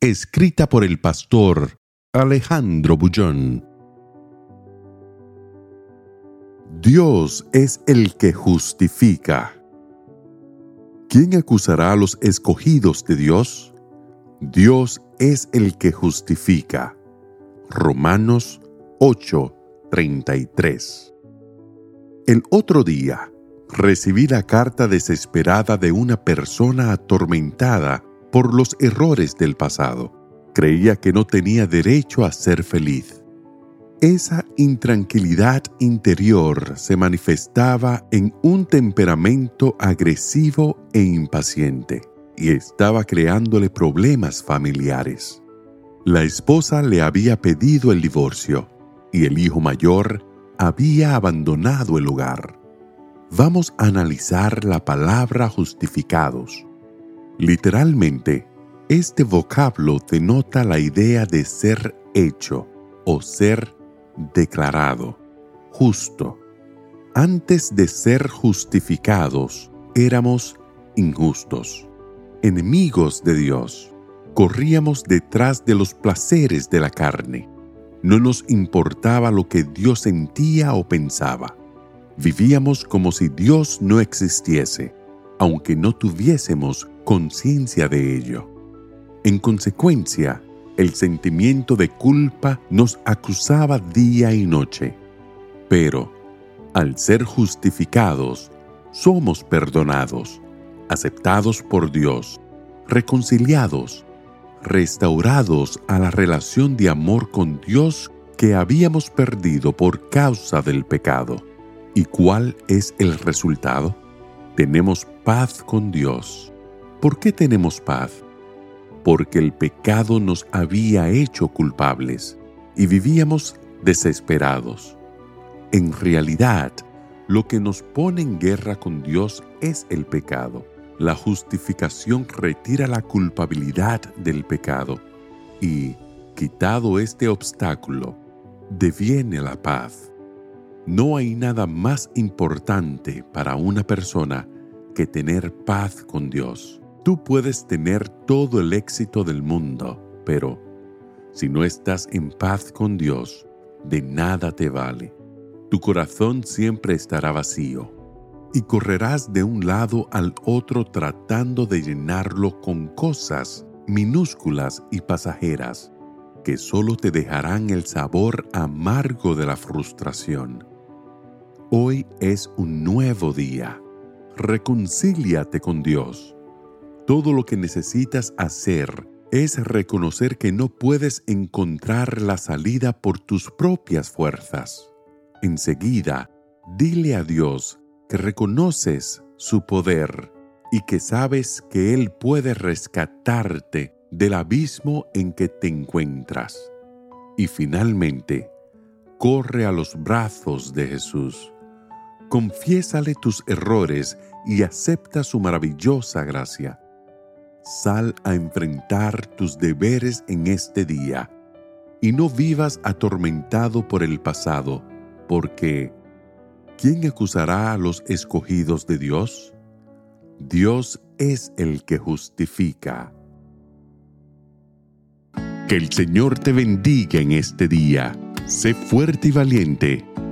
Escrita por el pastor Alejandro Bullón. Dios es el que justifica. ¿Quién acusará a los escogidos de Dios? Dios es el que justifica. Romanos 8:33. El otro día recibí la carta desesperada de una persona atormentada por los errores del pasado. Creía que no tenía derecho a ser feliz. Esa intranquilidad interior se manifestaba en un temperamento agresivo e impaciente y estaba creándole problemas familiares. La esposa le había pedido el divorcio y el hijo mayor había abandonado el hogar. Vamos a analizar la palabra justificados. Literalmente, este vocablo denota la idea de ser hecho o ser declarado, justo. Antes de ser justificados, éramos injustos, enemigos de Dios. Corríamos detrás de los placeres de la carne. No nos importaba lo que Dios sentía o pensaba. Vivíamos como si Dios no existiese, aunque no tuviésemos conciencia de ello. En consecuencia, el sentimiento de culpa nos acusaba día y noche. Pero, al ser justificados, somos perdonados, aceptados por Dios, reconciliados, restaurados a la relación de amor con Dios que habíamos perdido por causa del pecado. ¿Y cuál es el resultado? Tenemos paz con Dios. ¿Por qué tenemos paz? Porque el pecado nos había hecho culpables y vivíamos desesperados. En realidad, lo que nos pone en guerra con Dios es el pecado. La justificación retira la culpabilidad del pecado y, quitado este obstáculo, deviene la paz. No hay nada más importante para una persona que tener paz con Dios. Tú puedes tener todo el éxito del mundo, pero si no estás en paz con Dios, de nada te vale. Tu corazón siempre estará vacío y correrás de un lado al otro tratando de llenarlo con cosas minúsculas y pasajeras que solo te dejarán el sabor amargo de la frustración. Hoy es un nuevo día. Reconcíliate con Dios. Todo lo que necesitas hacer es reconocer que no puedes encontrar la salida por tus propias fuerzas. Enseguida, dile a Dios que reconoces su poder y que sabes que Él puede rescatarte del abismo en que te encuentras. Y finalmente, corre a los brazos de Jesús. Confiésale tus errores y acepta su maravillosa gracia. Sal a enfrentar tus deberes en este día y no vivas atormentado por el pasado porque ¿quién acusará a los escogidos de Dios? Dios es el que justifica. Que el Señor te bendiga en este día. Sé fuerte y valiente.